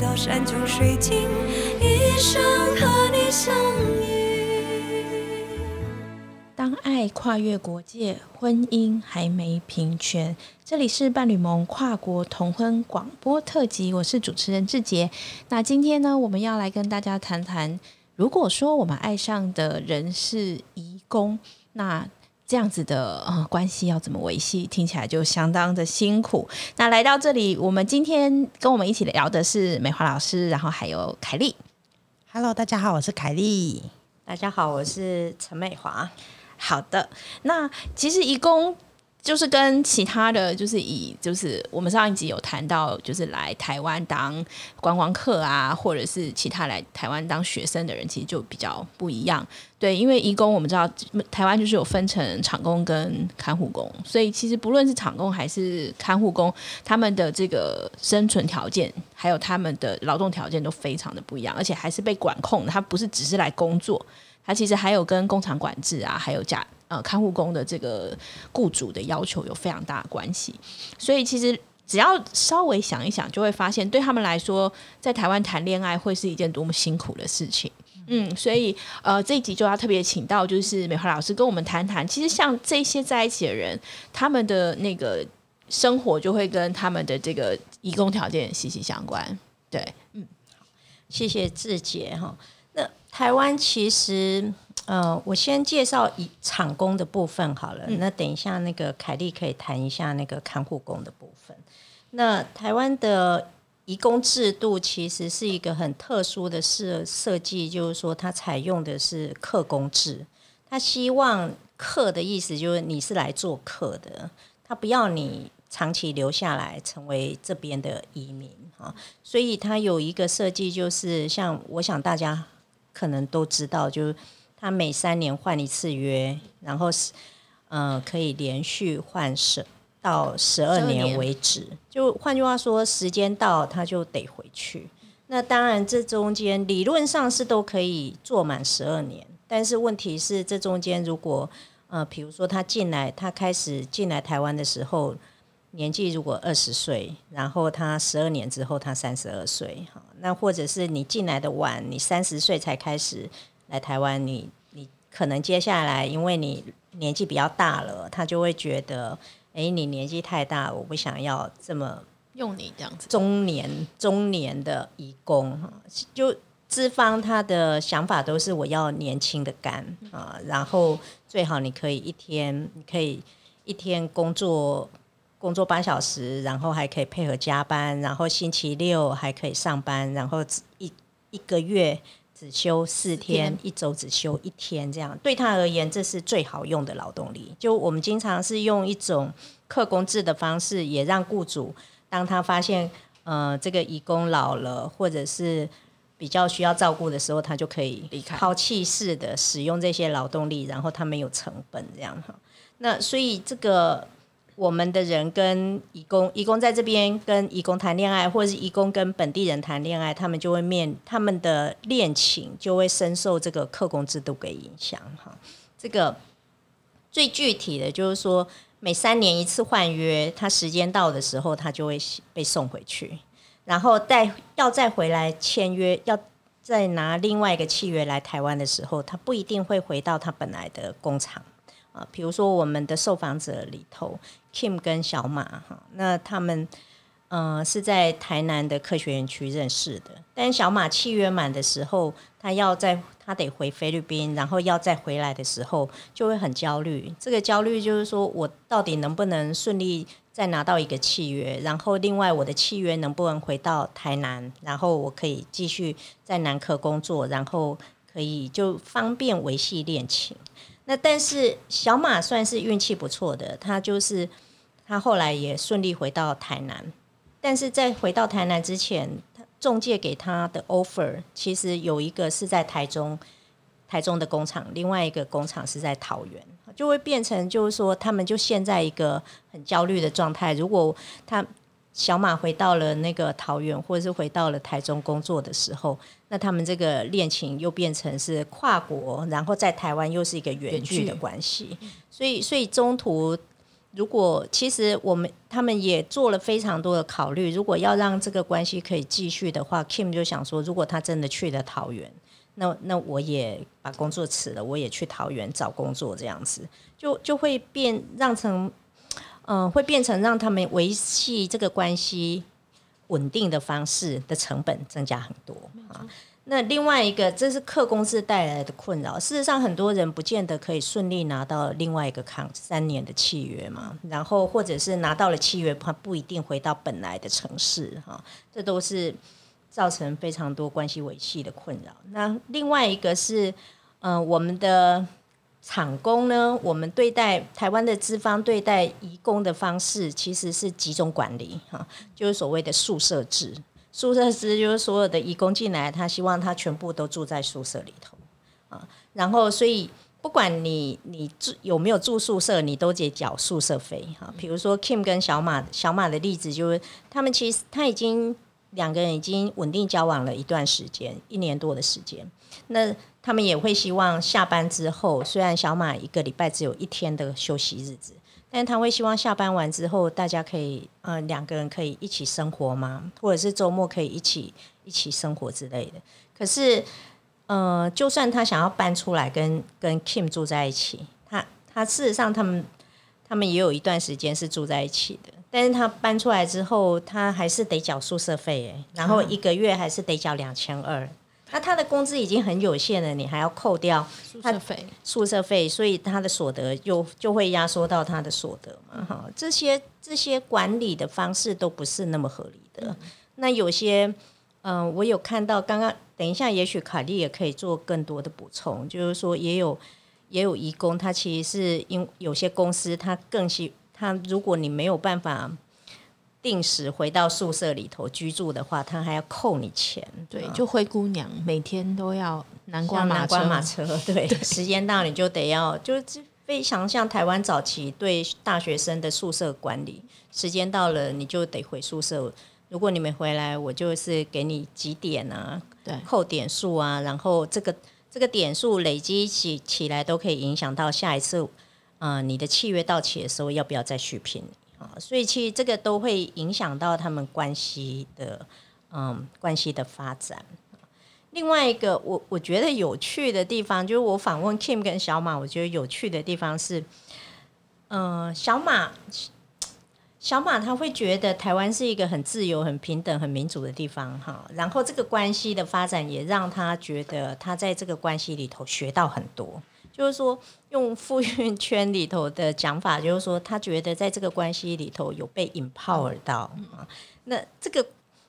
到山穷水尽，一生和你相依。当爱跨越国界，婚姻还没平权。这里是伴侣盟跨国同婚广播特辑，我是主持人志杰。那今天呢，我们要来跟大家谈谈，如果说我们爱上的人是移工，那这样子的呃关系要怎么维系？听起来就相当的辛苦。那来到这里，我们今天跟我们一起聊的是美华老师，然后还有凯丽。Hello，大家好，我是凯丽。大家好，我是陈美华。好的，那其实义工就是跟其他的就是以就是我们上一集有谈到，就是来台湾当观光客啊，或者是其他来台湾当学生的人，其实就比较不一样。对，因为义工我们知道台湾就是有分成厂工跟看护工，所以其实不论是厂工还是看护工，他们的这个生存条件还有他们的劳动条件都非常的不一样，而且还是被管控的，他不是只是来工作。他其实还有跟工厂管制啊，还有假呃看护工的这个雇主的要求有非常大的关系，所以其实只要稍微想一想，就会发现对他们来说，在台湾谈恋爱会是一件多么辛苦的事情。嗯，所以呃这一集就要特别请到就是美华老师跟我们谈谈，其实像这些在一起的人，他们的那个生活就会跟他们的这个义工条件息息相关。对，嗯谢谢志杰哈。那台湾其实，呃，我先介绍以厂工的部分好了。那等一下那个凯莉可以谈一下那个看护工的部分。那台湾的移工制度其实是一个很特殊的设设计，就是说它采用的是客工制。他希望客的意思就是你是来做客的，他不要你长期留下来成为这边的移民啊。所以它有一个设计，就是像我想大家可能都知道，就是他每三年换一次约，然后是呃可以连续换十到十二年为止。就换句话说，时间到他就得回去。那当然，这中间理论上是都可以做满十二年，但是问题是，这中间如果呃，比如说他进来，他开始进来台湾的时候，年纪如果二十岁，然后他十二年之后他三十二岁，哈，那或者是你进来的晚，你三十岁才开始来台湾，你你可能接下来因为你年纪比较大了，他就会觉得，哎，你年纪太大，我不想要这么用你这样子。中年中年的义工哈，就资方他的想法都是我要年轻的干啊，然后最好你可以一天你可以一天工作工作八小时，然后还可以配合加班，然后星期六还可以上班，然后一一个月只休四天，一周只休一天，这样对他而言这是最好用的劳动力。就我们经常是用一种客工制的方式，也让雇主当他发现呃这个义工老了，或者是比较需要照顾的时候，他就可以离开抛弃式的使用这些劳动力，然后他没有成本这样哈。那所以这个我们的人跟义工，义工在这边跟义工谈恋爱，或者是义工跟本地人谈恋爱，他们就会面他们的恋情就会深受这个客工制度给影响哈。这个最具体的就是说，每三年一次换约，他时间到的时候，他就会被送回去，然后再要再回来签约，要再拿另外一个契约来台湾的时候，他不一定会回到他本来的工厂啊。比如说我们的受访者里头，Kim 跟小马哈，那他们呃是在台南的科学园区认识的，但小马契约满的时候，他要在他得回菲律宾，然后要再回来的时候，就会很焦虑。这个焦虑就是说我到底能不能顺利再拿到一个契约，然后另外我的契约能不能回到台南，然后我可以继续在南科工作，然后可以就方便维系恋情。那但是小马算是运气不错的，他就是他后来也顺利回到台南，但是在回到台南之前，他中介给他的 offer 其实有一个是在台中，台中的工厂，另外一个工厂是在桃园，就会变成就是说他们就陷在一个很焦虑的状态。如果他小马回到了那个桃园，或者是回到了台中工作的时候，那他们这个恋情又变成是跨国，然后在台湾又是一个远距的关系，所以所以中途如果其实我们他们也做了非常多的考虑，如果要让这个关系可以继续的话，Kim 就想说，如果他真的去了桃园，那那我也把工作辞了，我也去桃园找工作，这样子就就会变让成，嗯、会变成让他们维系这个关系稳定的方式的成本增加很多啊。那另外一个，这是客公司带来的困扰。事实上，很多人不见得可以顺利拿到另外一个抗三年的契约嘛，然后或者是拿到了契约，他不一定回到本来的城市哈，这都是造成非常多关系维系的困扰。那另外一个是，嗯、我们的厂工呢，我们对待台湾的资方对待移工的方式其实是集中管理哈，就是所谓的宿舍制。宿舍制就是所有的移工进来，他希望他全部都住在宿舍里头啊，然后所以不管你你住有没有住宿舍，你都得缴宿舍费哈。比如说 Kim 跟小马，小马的例子就是他们其实他已经两个人已经稳定交往了一段时间，一年多的时间。那他们也会希望下班之后，虽然小马一个礼拜只有一天的休息日子，但是他会希望下班完之后，大家可以呃两个人可以一起生活吗，或者是周末可以一起一起生活之类的。可是呃，就算他想要搬出来跟跟 Kim 住在一起，他他事实上他们他们也有一段时间是住在一起的，但是他搬出来之后，他还是得缴宿舍费哎，然后一个月还是得缴两千二。那他的工资已经很有限了，你还要扣掉宿舍费，宿舍费，所以他的所得就就会压缩到他的所得嘛，哈，这些这些管理的方式都不是那么合理的。那有些，嗯、我有看到，刚刚等一下，也许凯莉也可以做更多的补充，就是说也有也有义工，他其实是因有些公司他更希他如果你没有办法定时回到宿舍里头居住的话，他还要扣你钱，对，啊。就灰姑娘每天都要南瓜马车，南瓜马车，对，时间到你就得要，就是非常像台湾早期对大学生的宿舍管理，时间到了你就得回宿舍。如果你没回来，我就是给你几点啊，对。扣点数啊，然后这个这个点数累积起起来都可以影响到下一次，呃，你的契约到期的时候要不要再续聘啊？所以其实这个都会影响到他们关系的，嗯，关系的发展。另外一个，我我觉得有趣的地方，就是我访问 Kim 跟小马，我觉得有趣的地方是，嗯、小马小马他会觉得台湾是一个很自由、很平等、很民主的地方哈，然后这个关系的发展也让他觉得他在这个关系里头学到很多。就是说，用富运圈里头的讲法，就是说，他觉得在这个关系里头有被 empower 到啊。那这个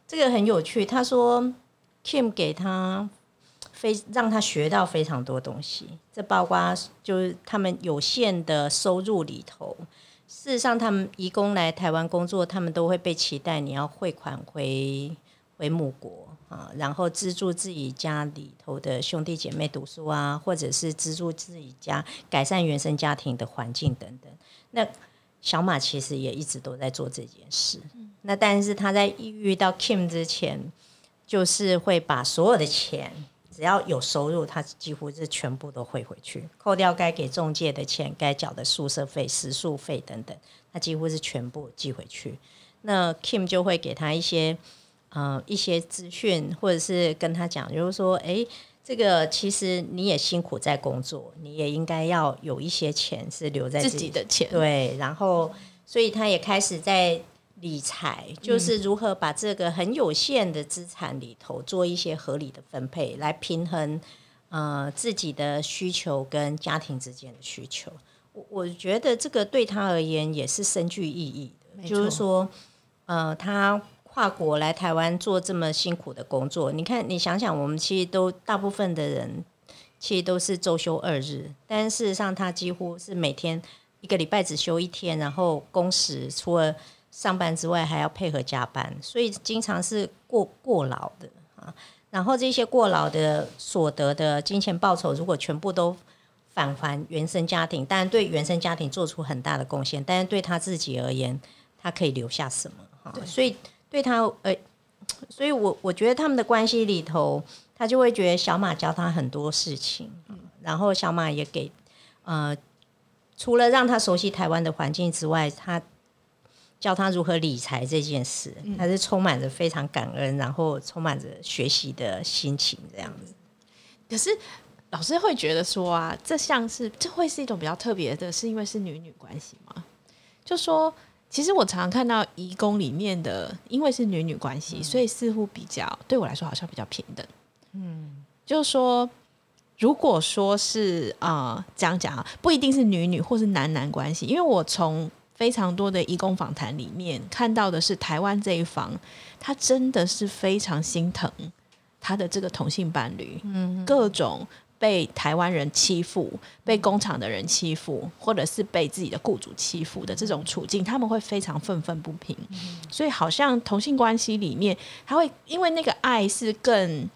这个很有趣，他说 Kim 给他非让他学到非常多东西，这包括就是他们有限的收入里头，事实上他们移工来台湾工作，他们都会被期待你要汇款回回母国啊，然后资助自己家里头的兄弟姐妹读书啊，或者是资助自己家改善原生家庭的环境等等。那小马其实也一直都在做这件事。那但是他在遇到 Kim 之前，就是会把所有的钱，只要有收入，他几乎是全部都汇回去，扣掉该给中介的钱、该缴的宿舍费、食宿费等等，他几乎是全部寄回去。那 Kim 就会给他一些呃一些资讯，或者是跟他讲，就是说，诶，这个其实你也辛苦在工作，你也应该要有一些钱是留在自自己的钱，对，然后所以他也开始在理财，就是如何把这个很有限的资产里头做一些合理的分配，来平衡呃自己的需求跟家庭之间的需求。我我觉得这个对他而言也是深具意义的，就是说，呃，他跨国来台湾做这么辛苦的工作，你看，你想想，我们其实都大部分的人其实都是周休二日，但事实上他几乎是每天一个礼拜只休一天，然后工时除了上班之外还要配合加班，所以经常是过过劳的啊。然后这些过劳的所得的金钱报酬，如果全部都返还原生家庭，当然对原生家庭做出很大的贡献，但是对他自己而言，他可以留下什么？哈，所以对他呃，所以我我觉得他们的关系里头，他就会觉得小马教他很多事情，然后小马也给呃除了让他熟悉台湾的环境之外，他教他如何理财这件事，他是充满着非常感恩，然后充满着学习的心情这样子。可是老师会觉得说啊，这像是这会是一种比较特别的，是因为是女女关系吗？就说其实我常常看到义工里面的，因为是女女关系，所以似乎比较对我来说好像比较平等。嗯，就是说，如果说是啊、呃这样讲啊，不一定是女女或是男男关系，因为我从非常多的义工访谈里面看到的是台湾这一方，他真的是非常心疼他的这个同性伴侣，嗯，各种被台湾人欺负、被工厂的人欺负，或者是被自己的雇主欺负的这种处境，他们会非常愤愤不平。所以，好像同性关系里面，他会因为那个爱是更，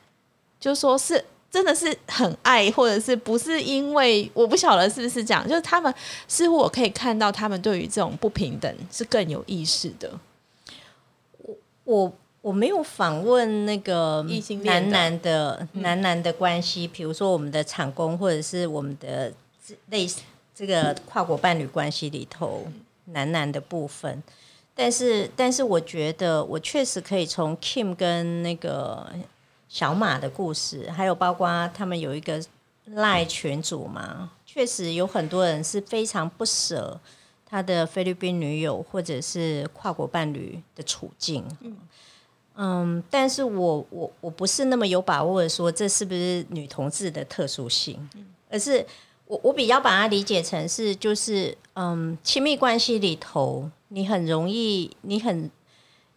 就说是真的是很爱，或者是不是因为我不晓得是不是这样，就是他们似乎我可以看到他们对于这种不平等是更有意识的。我我没有访问那个男男的男男的关系，比如说我们的厂工或者是我们的类似这个跨国伴侣关系里头男男的部分。但是，但是我觉得我确实可以从 Kim 跟那个小马的故事，还有包括他们有一个赖群主嘛，确实有很多人是非常不舍他的菲律宾女友或者是跨国伴侣的处境。嗯，但是我我我不是那么有把握的说这是不是女同志的特殊性，而是我我比较把它理解成是就是嗯，亲密关系里头，你很容易，你很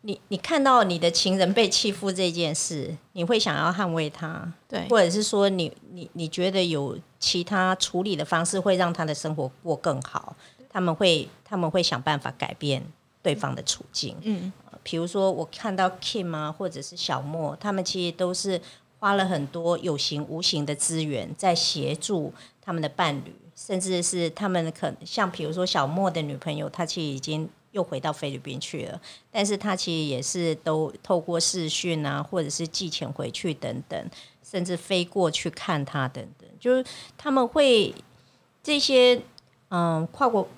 你你看到你的情人被欺负这件事，你会想要捍卫他，对，或者是说你你你觉得有其他处理的方式会让他的生活过更好，他们会他们会想办法改变对方的处境。嗯，比如说我看到 Kim 啊，或者是小莫，他们其实都是花了很多有形无形的资源在协助他们的伴侣，甚至是他们可能像比如说小莫的女朋友，她其实已经又回到菲律宾去了，但是她其实也是都透过视讯啊，或者是寄钱回去等等，甚至飞过去看他等等，就是他们会这些嗯跨国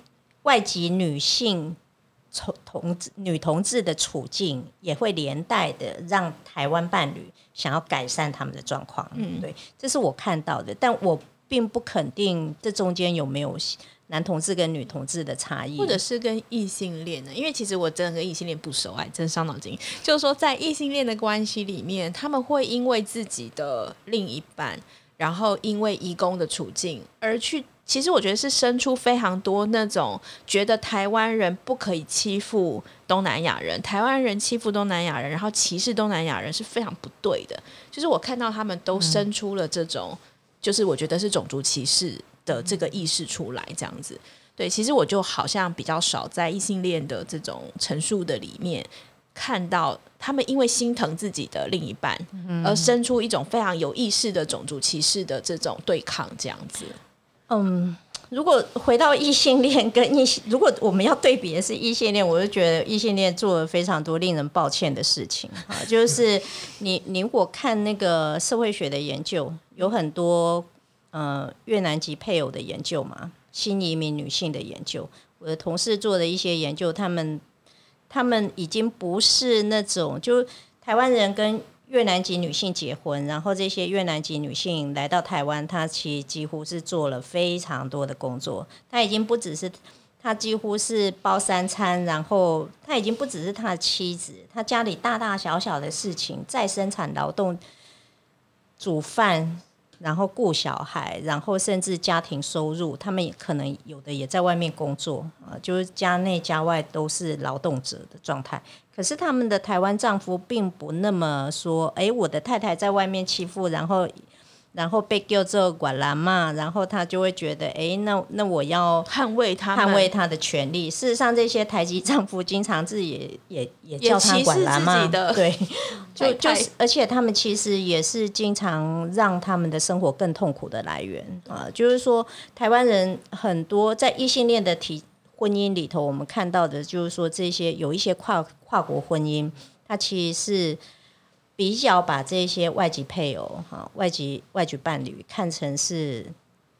外籍女性同同志女同志的处境，也会连带的让台湾伴侣想要改善他们的状况。嗯，对，这是我看到的，但我并不肯定这中间有没有男同志跟女同志的差异，或者是跟异性恋呢，因为其实我真的跟异性恋不熟，哎，真伤脑筋。就是说，在异性恋的关系里面，他们会因为自己的另一半，然后因为移工的处境而去。其实我觉得是生出非常多那种觉得台湾人不可以欺负东南亚人，台湾人欺负东南亚人，然后歧视东南亚人是非常不对的。就是我看到他们都生出了这种，就是我觉得是种族歧视的这个意识出来，这样子。对，其实我就好像比较少在异性恋的这种陈述的里面看到他们因为心疼自己的另一半，而生出一种非常有意识的种族歧视的这种对抗，这样子。嗯，如果回到异性恋跟异性，如果我们要对比的是异性恋，我就觉得异性恋做了非常多令人抱歉的事情啊。就是 你你如果看那个社会学的研究，有很多呃越南籍配偶的研究嘛，新移民女性的研究，我的同事做的一些研究，他们他们已经不是那种就台湾人跟越南籍女性结婚，然后这些越南籍女性来到台湾，她其实几乎是做了非常多的工作。她已经不只是，她几乎是包三餐，然后她已经不只是她的妻子，她家里大大小小的事情，再生产劳动、煮饭，然后顾小孩，然后甚至家庭收入，他们也可能有的也在外面工作啊，就是家内家外都是劳动者的状态。可是他们的台湾丈夫并不那么说，诶，我的太太在外面欺负，然后然后被叫做管蓝嘛，然后他就会觉得，哎，那那我要捍卫他捍卫他的权利。事实上，这些台籍丈夫经常自己也也也叫他歧视管蓝嘛，对，就就是，而且他们其实也是经常让他们的生活更痛苦的来源啊。就是说，台湾人很多在异性恋的体婚姻里头，我们看到的就是说，这些有一些跨跨国婚姻，它其实是比较把这些外籍配偶哈、外籍外籍伴侣看成是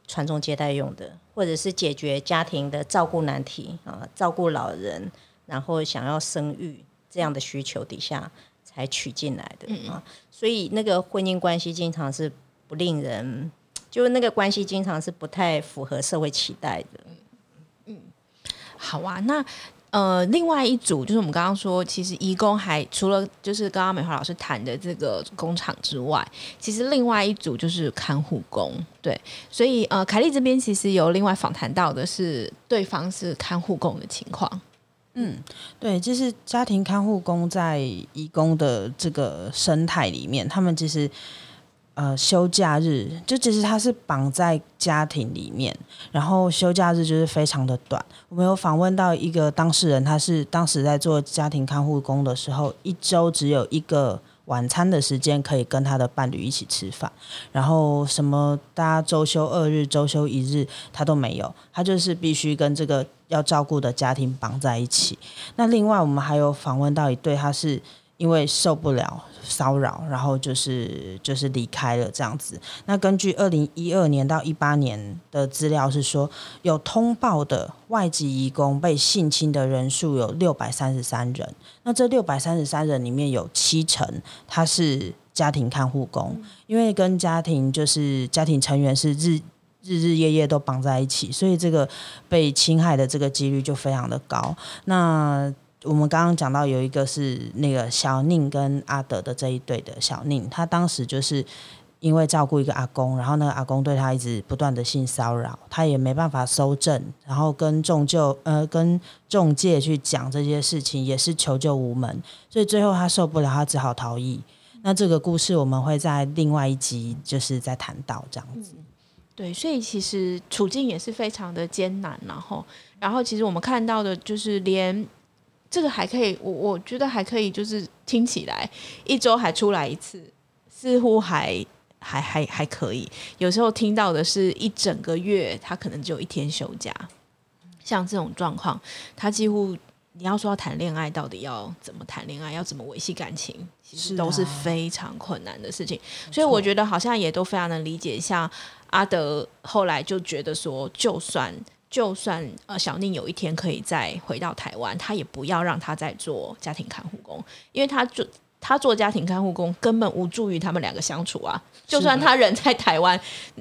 传宗接代用的，或者是解决家庭的照顾难题啊，照顾老人，然后想要生育这样的需求底下才娶进来的啊。所以那个婚姻关系经常是不令人，就是那个关系经常是不太符合社会期待的。好啊，那呃，另外一组就是我们刚刚说，其实义工还除了就是刚刚美华老师谈的这个工厂之外，其实另外一组就是看护工。对，所以呃，凯莉这边其实有另外访谈到的是对方是看护工的情况。嗯对，就是家庭看护工在义工的这个生态里面，他们其实呃休假日就其实他是绑在家庭里面，然后休假日就是非常的短。我们有访问到一个当事人，他是当时在做家庭看护工的时候，一周只有一个。晚餐的时间可以跟他的伴侣一起吃饭，然后什么大家周休二日、周休一日他都没有，他就是必须跟这个要照顾的家庭绑在一起。那另外我们还有访问到一对，他是因为受不了骚扰，然后就是就是离开了这样子。那根据二零一二年到一八年的资料是说，有通报的外籍移工被性侵的人数有六百三十三人。那这六百三十三人里面有七成他是家庭看护工，因为跟家庭就是家庭成员是日日日夜夜都绑在一起，所以这个被侵害的这个几率就非常的高。那我们刚刚讲到有一个是那个小宁跟阿德的这一对的小宁，他当时就是因为照顾一个阿公，然后那个阿公对他一直不断的性骚扰，他也没办法搜证，然后跟众救呃跟中介去讲这些事情，也是求救无门，所以最后他受不了，他只好逃逸。那这个故事我们会在另外一集就是在谈到这样子。对，所以其实处境也是非常的艰难，然后，然后其实我们看到的就是连这个还可以，我我觉得还可以，就是听起来一周还出来一次，似乎还还还还可以。有时候听到的是一整个月，他可能只有一天休假，像这种状况，他几乎你要说要谈恋爱，到底要怎么谈恋爱，要怎么维系感情，其实都是啊非常困难的事情。所以我觉得好像也都非常能理解，像阿德后来就觉得说，就算就算呃小宁有一天可以再回到台湾，他也不要让他再做家庭看护工，因为他做他做家庭看护工根本无助于他们两个相处啊。就算他人在台湾，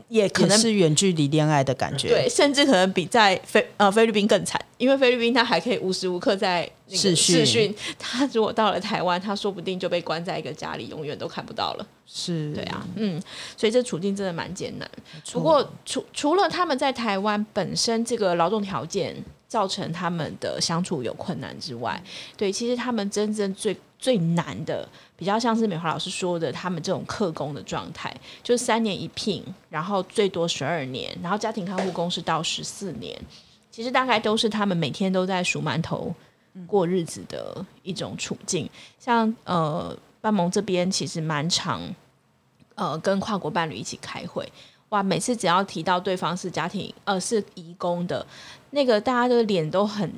也可能也是远距离恋爱的感觉。对，甚至可能比在菲呃菲律宾更惨，因为菲律宾他还可以无时无刻在那个视讯视讯，他如果到了台湾，他说不定就被关在一个家里，永远都看不到了。是，对啊，嗯，所以这处境真的蛮艰难。不过除除了他们在台湾本身这个劳动条件造成他们的相处有困难之外，对，其实他们真正最最难的，比较像是美华老师说的，他们这种客工的状态，就是三年一聘，然后最多十二年，然后家庭看护工是到十四年，其实大概都是他们每天都在数馒头过日子的一种处境。像呃，半盟这边其实蛮常呃跟跨国伴侣一起开会，哇，每次只要提到对方是家庭呃是移工的，那个大家的脸都很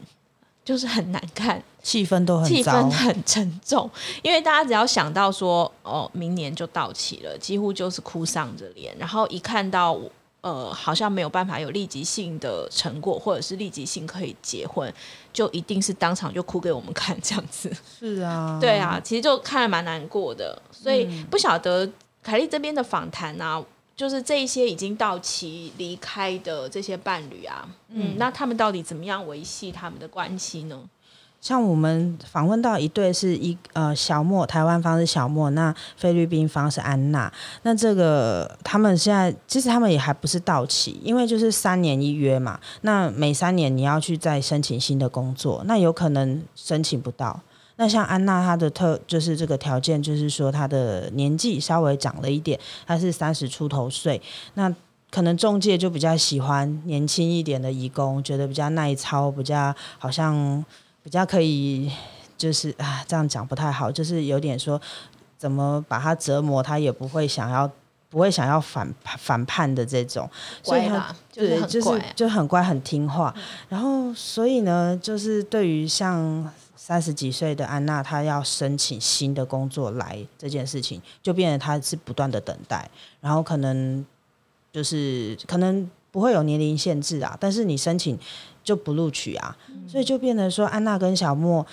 就是很难看，气氛都很气氛很沉重，因为大家只要想到说哦，明年就到期了，几乎就是哭丧着脸，然后一看到呃好像没有办法有立即性的成果，或者是立即性可以结婚，就一定是当场就哭给我们看这样子。是啊，对啊，其实就看了蛮难过的，所以不晓得凯莉这边的访谈啊，就是这一些已经到期离开的这些伴侣啊，嗯，那他们到底怎么样维系他们的关系呢？像我们访问到一对是一呃小莫，台湾方是小莫，那菲律宾方是安娜。那这个他们现在其实他们也还不是到期，因为就是三年一约嘛。那每三年你要去再申请新的工作，那有可能申请不到。那像安娜她的特就是这个条件，就是说她的年纪稍微长了一点，她是三十出头岁，那可能中介就比较喜欢年轻一点的义工，觉得比较耐操，比较好像比较可以，就是啊这样讲不太好，就是有点说怎么把他折磨，他也不会想要。不会想要反反叛的这种，所以他就是对，就是就很乖很听话。然后，所以呢，就是对于像三十几岁的安娜，她要申请新的工作来这件事情，就变得她是不断的等待，然后可能就是可能不会有年龄限制啊，但是你申请就不录取啊，所以就变成说安娜跟小莫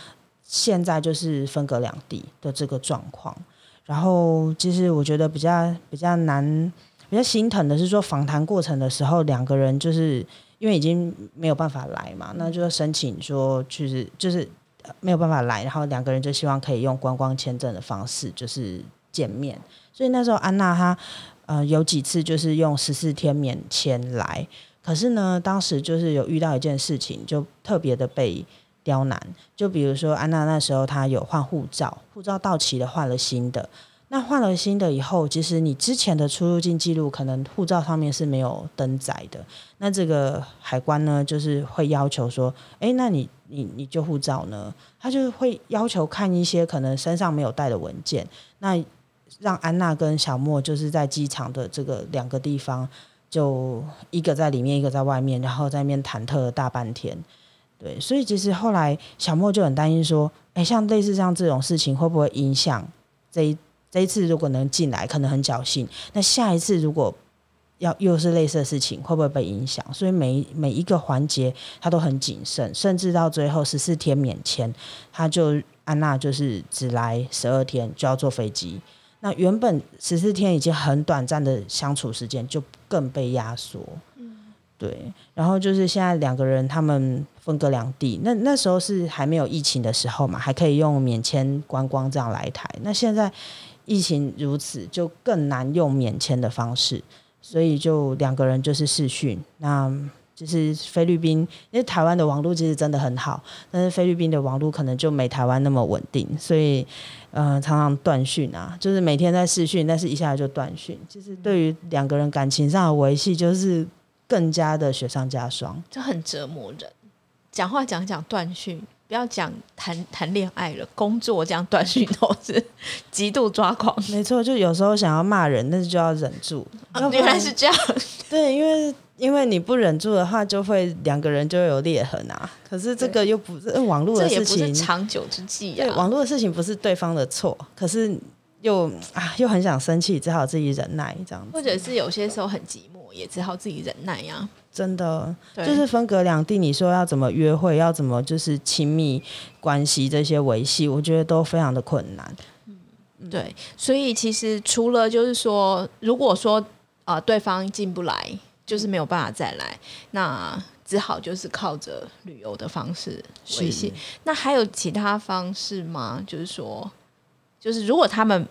现在就是分隔两地的这个状况。然后其实我觉得比较比较难、比较心疼的是说访谈过程的时候，两个人就是因为已经没有办法来嘛，那就申请说就是就是没有办法来，然后两个人就希望可以用观光签证的方式就是见面。所以那时候安娜她呃有几次就是用十四天免签来，可是呢，当时就是有遇到一件事情，就特别的被刁难。就比如说安娜那时候她有换护照，护照到期了换了新的。那换了新的以后，其实你之前的出入境记录可能护照上面是没有登载的。那这个海关呢，就是会要求说，诶，那你你你旧护照呢？他就会要求看一些可能身上没有带的文件。那让安娜跟小莫就是在机场的这个两个地方，就一个在里面，一个在外面，然后在那边忐忑了大半天。对，所以其实后来小莫就很担心说，哎，像类似像这种事情会不会影响这一这一次如果能进来，可能很侥幸，那下一次如果要又是类似的事情，会不会被影响？所以每每一个环节他都很谨慎，甚至到最后十四天免签，他就安娜就是只来十二天就要坐飞机。那原本十四天已经很短暂的相处时间，就更被压缩。对，然后就是现在两个人他们分隔两地，那那时候是还没有疫情的时候嘛，还可以用免签观光这样来台。那现在疫情如此，就更难用免签的方式，所以就两个人就是视讯。那就是菲律宾，因为台湾的网络其实真的很好，但是菲律宾的网络可能就没台湾那么稳定，所以呃常常断讯啊，就是每天在视讯，但是一下来就断讯。其实对于两个人感情上的维系，就是更加的雪上加霜。就很折磨人。讲话讲讲断讯，不要讲谈谈恋爱了，工作这样断讯都是极度抓狂。没错，就有时候想要骂人，但是就要忍住。原来是这样，对，因为因为你不忍住的话，就会两个人就会有裂痕啊。可是这个又不是呃网络的这也不是事情，长久之计对，啊。网络的事情不是对方的错，可是又啊又很想生气，只好自己忍耐这样子。或者是有些时候很寂寞，也只好自己忍耐呀、真的就是分隔两地，你说要怎么约会，要怎么就是亲密关系这些维系，我觉得都非常的困难。嗯对，所以其实除了就是说，如果说呃对方进不来，就是没有办法再来，那只好就是靠着旅游的方式维系。那还有其他方式吗？就是说，就是如果他们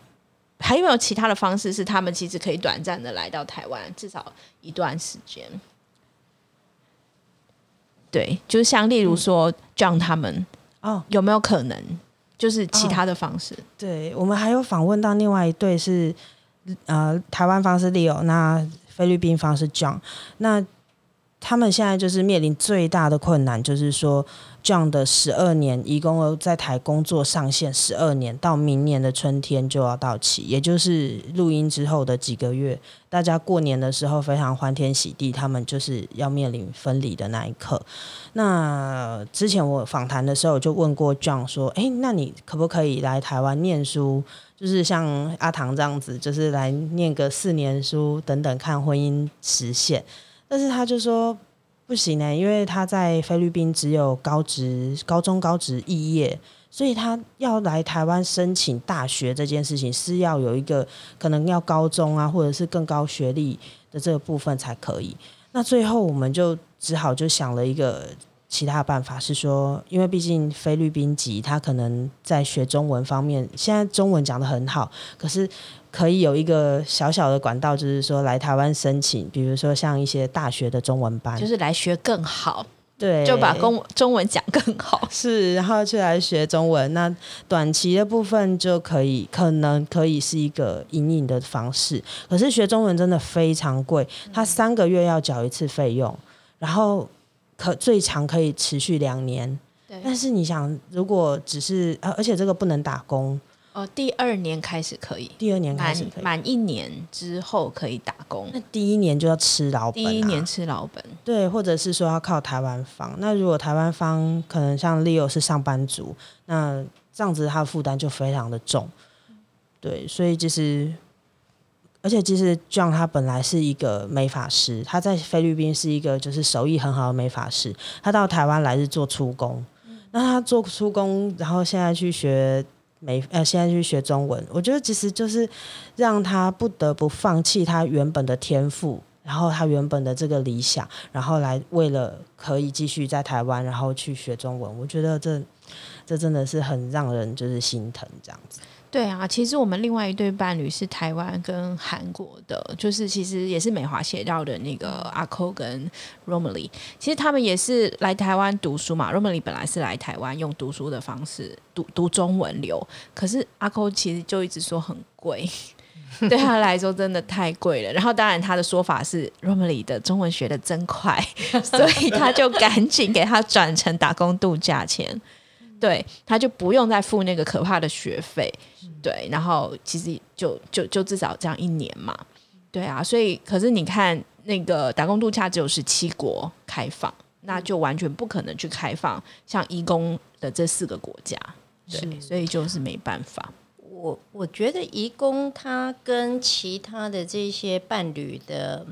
还有没有其他的方式，是他们其实可以短暂的来到台湾，至少一段时间。对，就是像例如说，让他们哦，有没有可能，就是其他的方式？对，我们还有访问到另外一对是呃台湾方式 Leo，那菲律宾方是 John，那他们现在就是面临最大的困难，就是说 John 的十二年，一共在台工作上线十二年，到明年的春天就要到期，也就是录音之后的几个月，大家过年的时候非常欢天喜地，他们就是要面临分离的那一刻。那之前我访谈的时候，就问过 John 说：“诶，那你可不可以来台湾念书？就是像阿唐这样子，就是来念个四年书等等，看婚姻实现。”但是他就说不行呢、因为他在菲律宾只有高职、高中、高职肄业，所以他要来台湾申请大学这件事情是要有一个可能要高中啊，或者是更高学历的这个部分才可以。那最后我们就只好就想了一个其他办法，是说，因为毕竟菲律宾籍，他可能在学中文方面，现在中文讲的很好，可是可以有一个小小的管道，就是说来台湾申请，比如说像一些大学的中文班，就是来学更好，对，就把公中文讲更好。是，然后去来学中文。那短期的部分就可以，可能可以是一个隐隐的方式。可是学中文真的非常贵，他三个月要缴一次费用，然后可最长可以持续两年。对但是你想，如果只是呃，而且这个不能打工，哦，第二年开始可以，第二年开始可以，满一年之后可以打工那，第一年就要吃老本、啊。第一年吃老本。对，或者是说要靠台湾方。那如果台湾方可能像 Leo 是上班族，那这样子他的负担就非常的重。对，所以就是，而且其实 John 他本来是一个美发师，他在菲律宾是一个就是手艺很好的美发师，他到台湾来是做出工，那他做出工，然后现在去学美呃，现在去学中文，我觉得其实就是让他不得不放弃他原本的天赋。然后他原本的这个理想，然后来为了可以继续在台湾，然后去学中文，我觉得这这真的是很让人就是心疼这样子。对啊，其实我们另外一对伴侣是台湾跟韩国的，就是其实也是美华写到的那个阿寇跟 Romely，其实他们也是来台湾读书嘛。Romely 本来是来台湾用读书的方式读读中文流，可是阿寇其实就一直说很贵。对他来说真的太贵了。然后当然他的说法是 Romely 的中文学的真快，所以他就赶紧给他转成打工度假钱，对，他就不用再付那个可怕的学费。对，然后其实就就就至少这样一年嘛。对啊，所以可是你看那个打工度假只有十七国开放，那就完全不可能去开放像义工的这四个国家。对，所以就是没办法。我我觉得移工他跟其他的这些伴侣的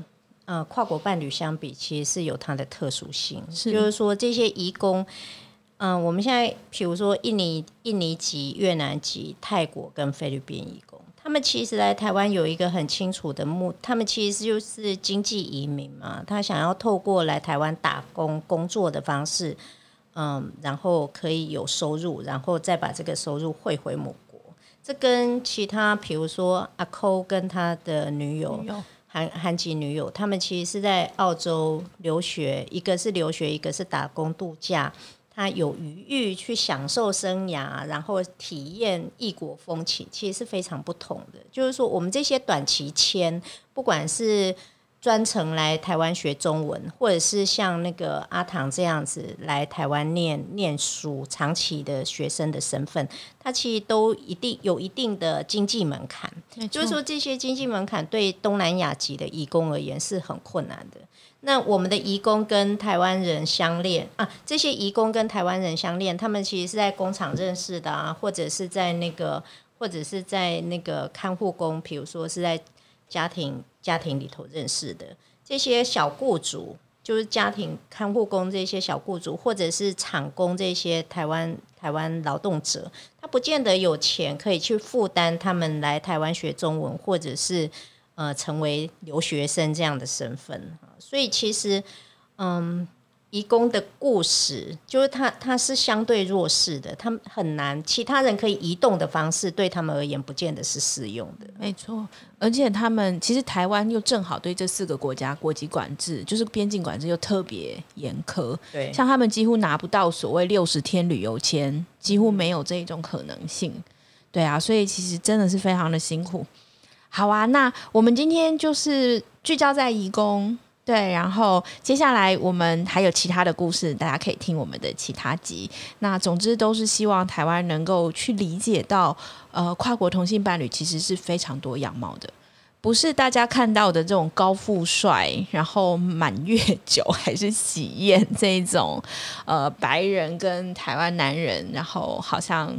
呃跨国伴侣相比，其实是有它的特殊性。就是说这些移工，嗯，我们现在比如说印尼、印尼籍、越南籍、泰国跟菲律宾移工，他们其实来台湾有一个很清楚的目，他们其实就是经济移民嘛，他想要透过来台湾打工工作的方式，嗯，然后可以有收入，然后再把这个收入汇回母国。这跟其他，比如说阿寇跟他的女友韩韩籍女友，他们其实是在澳洲留学，一个是留学，一个是打工度假。他有余裕去享受生涯，然后体验异国风情，其实是非常不同的。就是说，我们这些短期签，不管是专程来台湾学中文，或者是像那个阿唐这样子来台湾念念书、长期的学生的身份，他其实都一定有一定的经济门槛。就是说，这些经济门槛对东南亚籍的义工而言是很困难的。那我们的义工跟台湾人相恋啊，这些义工跟台湾人相恋，他们其实是在工厂认识的啊，或者是在那个，或者是在那个看护工，比如说是在。家庭家庭里头认识的这些小雇主，就是家庭看护工这些小雇主，或者是厂工这些台湾台湾劳动者，他不见得有钱可以去负担他们来台湾学中文，或者是呃成为留学生这样的身份所以其实嗯。移工的故事就是他，他是相对弱势的，他们很难，其他人可以移动的方式对他们而言不见得是适用的。没错，而且他们其实台湾又正好对这四个国家国籍管制，就是边境管制又特别严苛。对，像他们几乎拿不到所谓六十天旅游签，几乎没有这一种可能性。对啊，所以其实真的是非常的辛苦。好啊，那我们今天就是聚焦在移工。对，然后接下来我们还有其他的故事，大家可以听我们的其他集。那总之都是希望台湾能够去理解到，呃，跨国同性伴侣其实是非常多样貌的，不是大家看到的这种高富帅，然后满月酒还是喜宴这种，呃，白人跟台湾男人，然后好像。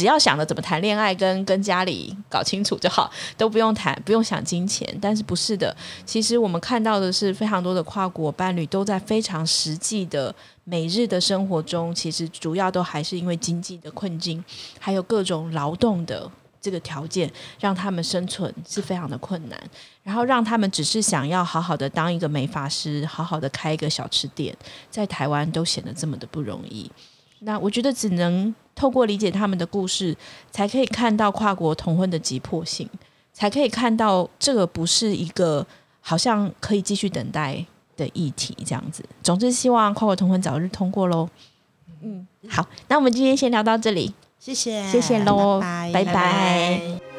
只要想着怎么谈恋爱，跟跟家里搞清楚就好，都不用谈，不用想金钱。但是不是的，其实我们看到的是非常多的跨国伴侣都在非常实际的每日的生活中，其实主要都还是因为经济的困境，还有各种劳动的这个条件，让他们生存是非常的困难。然后让他们只是想要好好的当一个美发师，好好的开一个小吃店，在台湾都显得这么的不容易。那我觉得只能透过理解他们的故事，才可以看到跨国同婚的急迫性，才可以看到这个不是一个好像可以继续等待的议题。这样子，总之希望跨国同婚早日通过喽。嗯，好，那我们今天先聊到这里，谢谢，谢谢喽，拜拜。